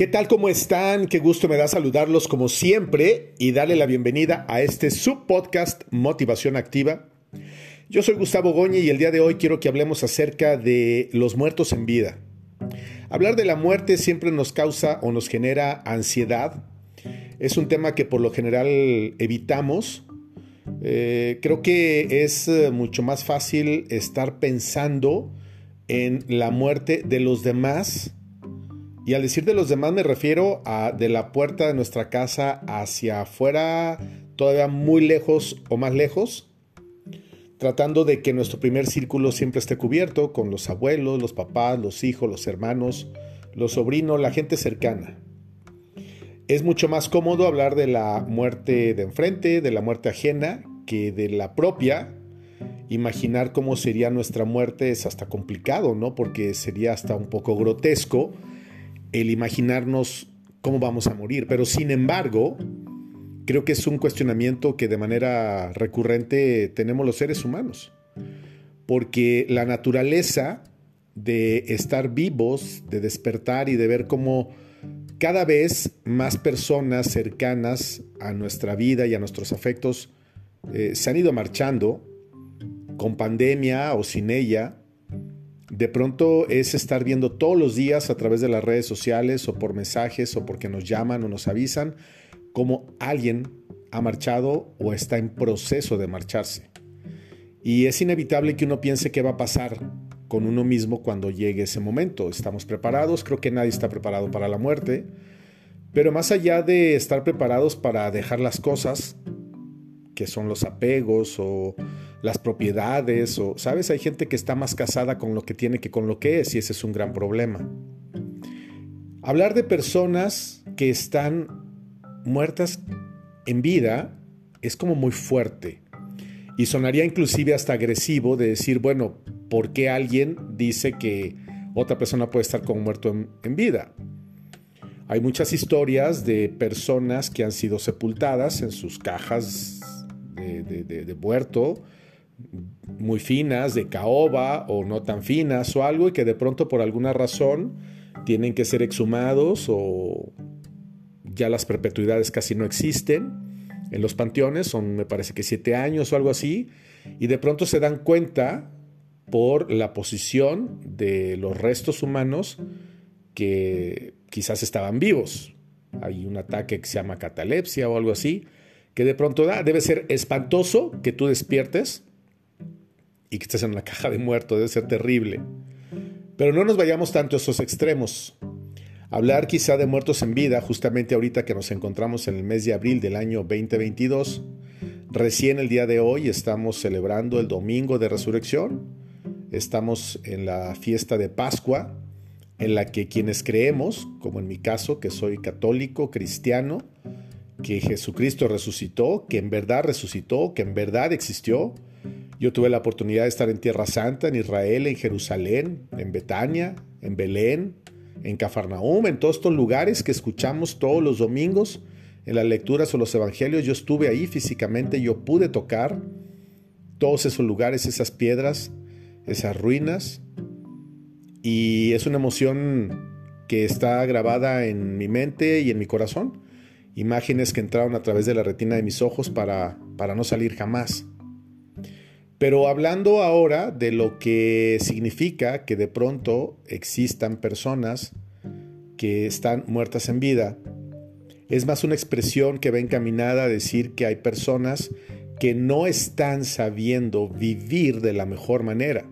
¿Qué tal? ¿Cómo están? Qué gusto me da saludarlos como siempre y darle la bienvenida a este subpodcast Motivación Activa. Yo soy Gustavo Goñi y el día de hoy quiero que hablemos acerca de los muertos en vida. Hablar de la muerte siempre nos causa o nos genera ansiedad. Es un tema que por lo general evitamos. Eh, creo que es eh, mucho más fácil estar pensando en la muerte de los demás y al decir de los demás me refiero a de la puerta de nuestra casa hacia afuera, todavía muy lejos o más lejos, tratando de que nuestro primer círculo siempre esté cubierto con los abuelos, los papás, los hijos, los hermanos, los sobrinos, la gente cercana. Es mucho más cómodo hablar de la muerte de enfrente, de la muerte ajena, que de la propia. Imaginar cómo sería nuestra muerte es hasta complicado, ¿no? Porque sería hasta un poco grotesco el imaginarnos cómo vamos a morir. Pero sin embargo, creo que es un cuestionamiento que de manera recurrente tenemos los seres humanos. Porque la naturaleza de estar vivos, de despertar y de ver cómo cada vez más personas cercanas a nuestra vida y a nuestros afectos eh, se han ido marchando, con pandemia o sin ella, de pronto es estar viendo todos los días a través de las redes sociales o por mensajes o porque nos llaman o nos avisan cómo alguien ha marchado o está en proceso de marcharse. Y es inevitable que uno piense qué va a pasar con uno mismo cuando llegue ese momento. Estamos preparados, creo que nadie está preparado para la muerte, pero más allá de estar preparados para dejar las cosas, que son los apegos o las propiedades o, ¿sabes? Hay gente que está más casada con lo que tiene que con lo que es y ese es un gran problema. Hablar de personas que están muertas en vida es como muy fuerte y sonaría inclusive hasta agresivo de decir, bueno, ¿por qué alguien dice que otra persona puede estar como muerto en, vida? Hay muchas historias de personas que han sido sepultadas en sus cajas de, de muerto, muy finas, de caoba o no tan finas o algo y que de pronto por alguna razón tienen que ser exhumados o ya las perpetuidades casi no existen en los panteones, son me parece que siete años o algo así, y de pronto se dan cuenta por la posición de los restos humanos que quizás estaban vivos. Hay un ataque que se llama catalepsia o algo así, que de pronto da, debe ser espantoso que tú despiertes y que estés en una caja de muerto, debe ser terrible. Pero no nos vayamos tanto a esos extremos. Hablar quizá de muertos en vida, justamente ahorita que nos encontramos en el mes de abril del año 2022, recién el día de hoy estamos celebrando el domingo de resurrección, estamos en la fiesta de Pascua, en la que quienes creemos, como en mi caso, que soy católico, cristiano, que Jesucristo resucitó, que en verdad resucitó, que en verdad existió, yo tuve la oportunidad de estar en Tierra Santa, en Israel, en Jerusalén, en Betania, en Belén, en Cafarnaum, en todos estos lugares que escuchamos todos los domingos en las lecturas o los evangelios. Yo estuve ahí físicamente, yo pude tocar todos esos lugares, esas piedras, esas ruinas. Y es una emoción que está grabada en mi mente y en mi corazón. Imágenes que entraron a través de la retina de mis ojos para, para no salir jamás. Pero hablando ahora de lo que significa que de pronto existan personas que están muertas en vida, es más una expresión que va encaminada a decir que hay personas que no están sabiendo vivir de la mejor manera.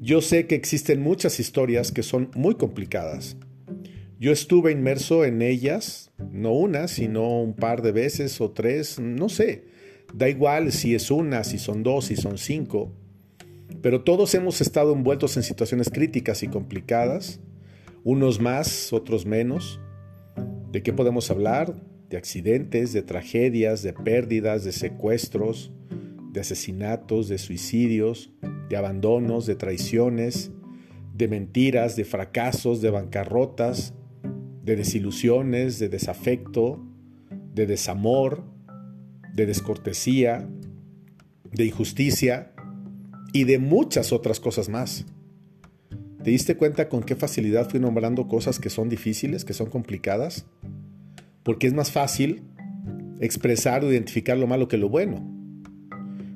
Yo sé que existen muchas historias que son muy complicadas. Yo estuve inmerso en ellas, no una, sino un par de veces o tres, no sé Da igual si es una, si son dos, si son cinco, pero todos hemos estado envueltos en situaciones críticas y complicadas, unos más, otros menos. ¿De qué podemos hablar? De accidentes, de tragedias, de pérdidas, de secuestros, de asesinatos, de suicidios, de abandonos, de traiciones, de mentiras, de fracasos, de bancarrotas, de desilusiones, de desafecto, de desamor, de descortesía, de injusticia y de muchas otras cosas más. ¿Te diste cuenta con qué facilidad fui nombrando cosas que son difíciles, que son complicadas? Porque es más fácil expresar o identificar lo malo que lo bueno.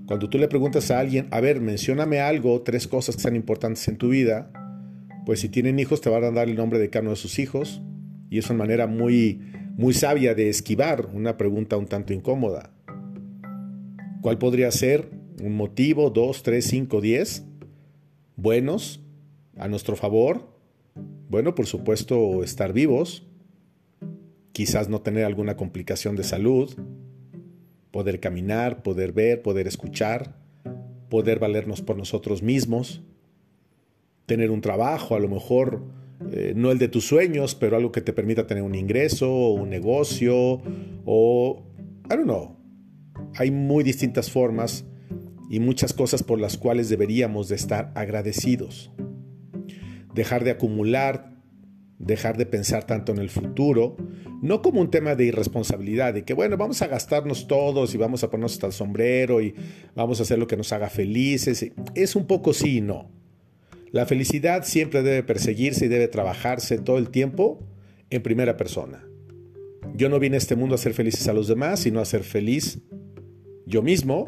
Cuando tú le preguntas a alguien, a ver, mencióname algo, tres cosas que sean importantes en tu vida, pues si tienen hijos te van a dar el nombre de cada uno de sus hijos y es una manera muy, muy sabia de esquivar una pregunta un tanto incómoda. ¿Cuál podría ser un motivo, dos, tres, cinco, diez? Buenos, a nuestro favor. Bueno, por supuesto, estar vivos, quizás no tener alguna complicación de salud, poder caminar, poder ver, poder escuchar, poder valernos por nosotros mismos, tener un trabajo, a lo mejor eh, no el de tus sueños, pero algo que te permita tener un ingreso, o un negocio, o, I don't know. Hay muy distintas formas y muchas cosas por las cuales deberíamos de estar agradecidos. Dejar de acumular, dejar de pensar tanto en el futuro, no como un tema de irresponsabilidad, de que bueno, vamos a gastarnos todos y vamos a ponernos hasta el sombrero y vamos a hacer lo que nos haga felices. Es un poco sí y no. La felicidad siempre debe perseguirse y debe trabajarse todo el tiempo en primera persona. Yo no vine a este mundo a ser felices a los demás, sino a ser feliz yo mismo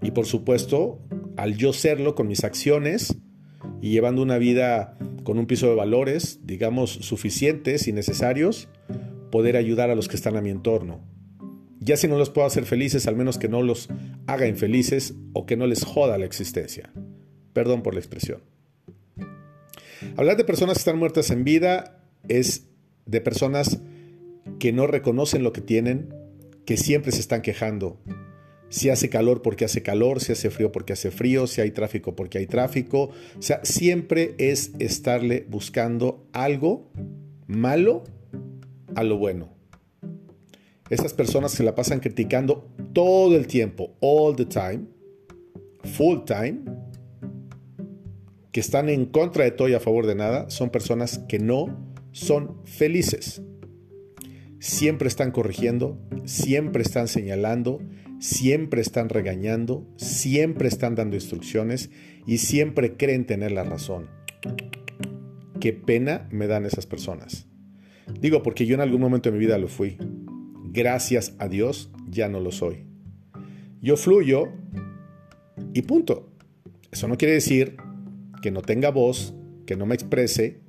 y por supuesto al yo serlo con mis acciones y llevando una vida con un piso de valores, digamos, suficientes y necesarios, poder ayudar a los que están a mi entorno. Ya si no los puedo hacer felices, al menos que no los haga infelices o que no les joda la existencia. Perdón por la expresión. Hablar de personas que están muertas en vida es de personas que no reconocen lo que tienen, que siempre se están quejando. Si hace calor porque hace calor, si hace frío porque hace frío, si hay tráfico porque hay tráfico. O sea, siempre es estarle buscando algo malo a lo bueno. Esas personas que la pasan criticando todo el tiempo, all the time, full time, que están en contra de todo y a favor de nada, son personas que no son felices. Siempre están corrigiendo, siempre están señalando, siempre están regañando, siempre están dando instrucciones y siempre creen tener la razón. Qué pena me dan esas personas. Digo porque yo en algún momento de mi vida lo fui. Gracias a Dios ya no lo soy. Yo fluyo y punto. Eso no quiere decir que no tenga voz, que no me exprese,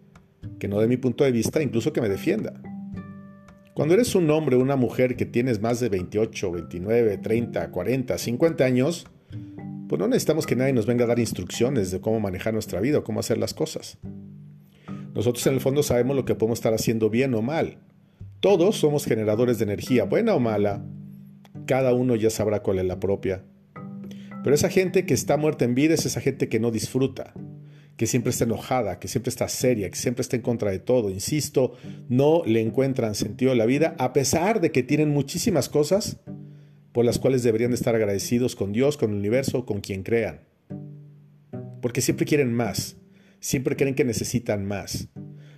que no dé mi punto de vista, incluso que me defienda. Cuando eres un hombre o una mujer que tienes más de 28, 29, 30, 40, 50 años, pues no necesitamos que nadie nos venga a dar instrucciones de cómo manejar nuestra vida o cómo hacer las cosas. Nosotros en el fondo sabemos lo que podemos estar haciendo bien o mal. Todos somos generadores de energía, buena o mala. Cada uno ya sabrá cuál es la propia. Pero esa gente que está muerta en vida es esa gente que no disfruta, que siempre está enojada, que siempre está seria, que siempre está en contra de todo. Insisto, no le encuentran sentido a la vida, a pesar de que tienen muchísimas cosas por las cuales deberían de estar agradecidos con Dios, con el universo, con quien crean. Porque siempre quieren más, siempre creen que necesitan más.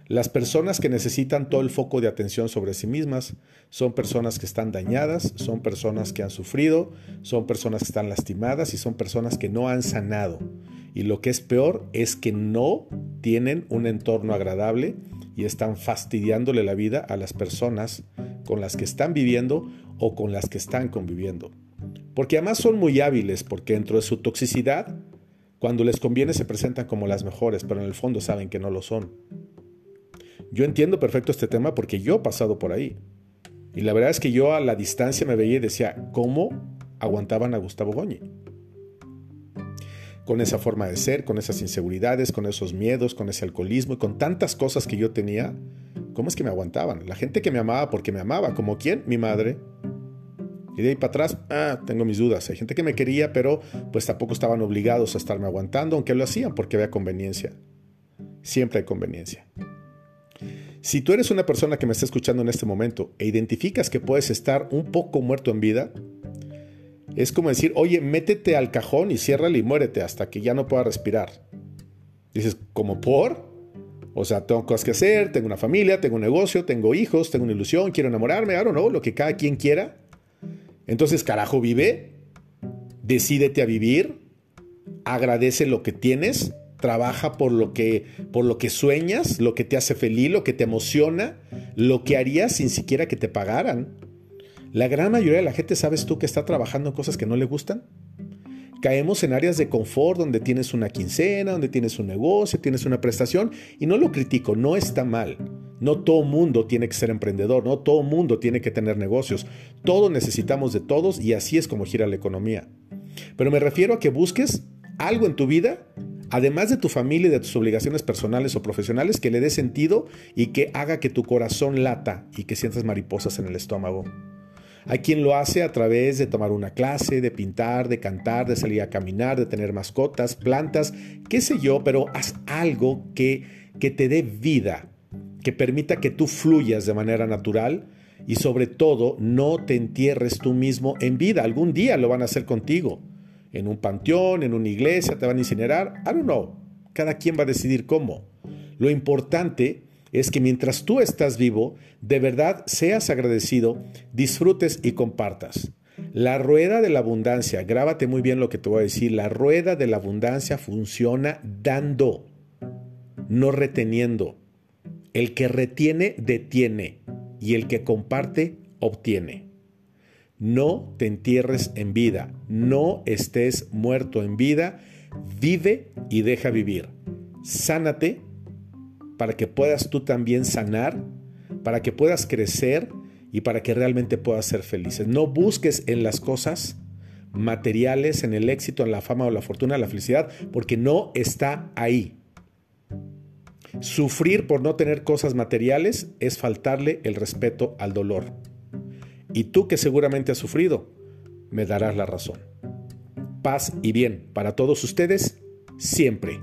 Las personas que necesitan todo el foco de atención sobre sí mismas son personas que están dañadas, son personas que han sufrido, son personas que están lastimadas y son personas que no han sanado. Y lo que es peor es que no tienen un entorno agradable y están fastidiándole la vida a las personas con las que están viviendo o con las que están conviviendo. Porque además son muy hábiles porque dentro de su toxicidad, cuando les conviene se presentan como las mejores, pero en el fondo saben que no lo son. Yo entiendo perfecto este tema porque yo he pasado por ahí. Y la verdad es que yo a la distancia me veía y decía, ¿cómo aguantaban a Gustavo Goñi? Con esa forma de ser, con esas inseguridades, con esos miedos, con ese alcoholismo y con tantas cosas que yo tenía, ¿cómo es que me aguantaban? La gente que me amaba porque me amaba, como quién? Mi madre. Y de ahí para atrás, ah, tengo mis dudas. Hay gente que me quería, pero pues tampoco estaban obligados a estarme aguantando, aunque lo hacían porque había conveniencia. Siempre hay conveniencia. Si tú eres una persona que me está escuchando en este momento e identificas que puedes estar un poco muerto en vida, es como decir, oye, métete al cajón y ciérrale y muérete hasta que ya no pueda respirar. Dices, ¿como por? O sea, tengo cosas que hacer, tengo una familia, tengo un negocio, tengo hijos, tengo una ilusión, quiero enamorarme, I don't know, lo que cada quien quiera. Entonces, carajo, vive, decídete a vivir, agradece lo que tienes trabaja por lo que por lo que sueñas, lo que te hace feliz, lo que te emociona, lo que harías sin siquiera que te pagaran. La gran mayoría de la gente, ¿sabes tú que está trabajando en cosas que no le gustan? Caemos en áreas de confort donde tienes una quincena, donde tienes un negocio, tienes una prestación y no lo critico, no está mal. No todo mundo tiene que ser emprendedor, no todo mundo tiene que tener negocios. Todos necesitamos de todos y así es como gira la economía. Pero me refiero a que busques algo en tu vida, además de tu familia y de tus obligaciones personales o profesionales, que le dé sentido y que haga que tu corazón lata y que sientas mariposas en el estómago. Hay quien lo hace a través de tomar una clase, de pintar, de cantar, de salir a caminar, de tener mascotas, plantas, qué sé yo, pero haz algo que, que te dé vida, que permita que tú fluyas de manera natural y sobre todo no te entierres tú mismo en vida. Algún día lo van a hacer contigo. En un panteón, en una iglesia, te van a incinerar. I don't know. Cada quien va a decidir cómo. Lo importante es que mientras tú estás vivo, de verdad seas agradecido, disfrutes y compartas. La rueda de la abundancia, grábate muy bien lo que te voy a decir, la rueda de la abundancia funciona dando, no reteniendo. El que retiene, detiene, y el que comparte, obtiene. No te entierres en vida, no estés muerto en vida, vive y deja vivir. Sánate para que puedas tú también sanar, para que puedas crecer y para que realmente puedas ser felices. No busques en las cosas materiales, en el éxito, en la fama o la fortuna, la felicidad, porque no está ahí. Sufrir por no tener cosas materiales es faltarle el respeto al dolor. Y tú que seguramente has sufrido, me darás la razón. Paz y bien para todos ustedes siempre.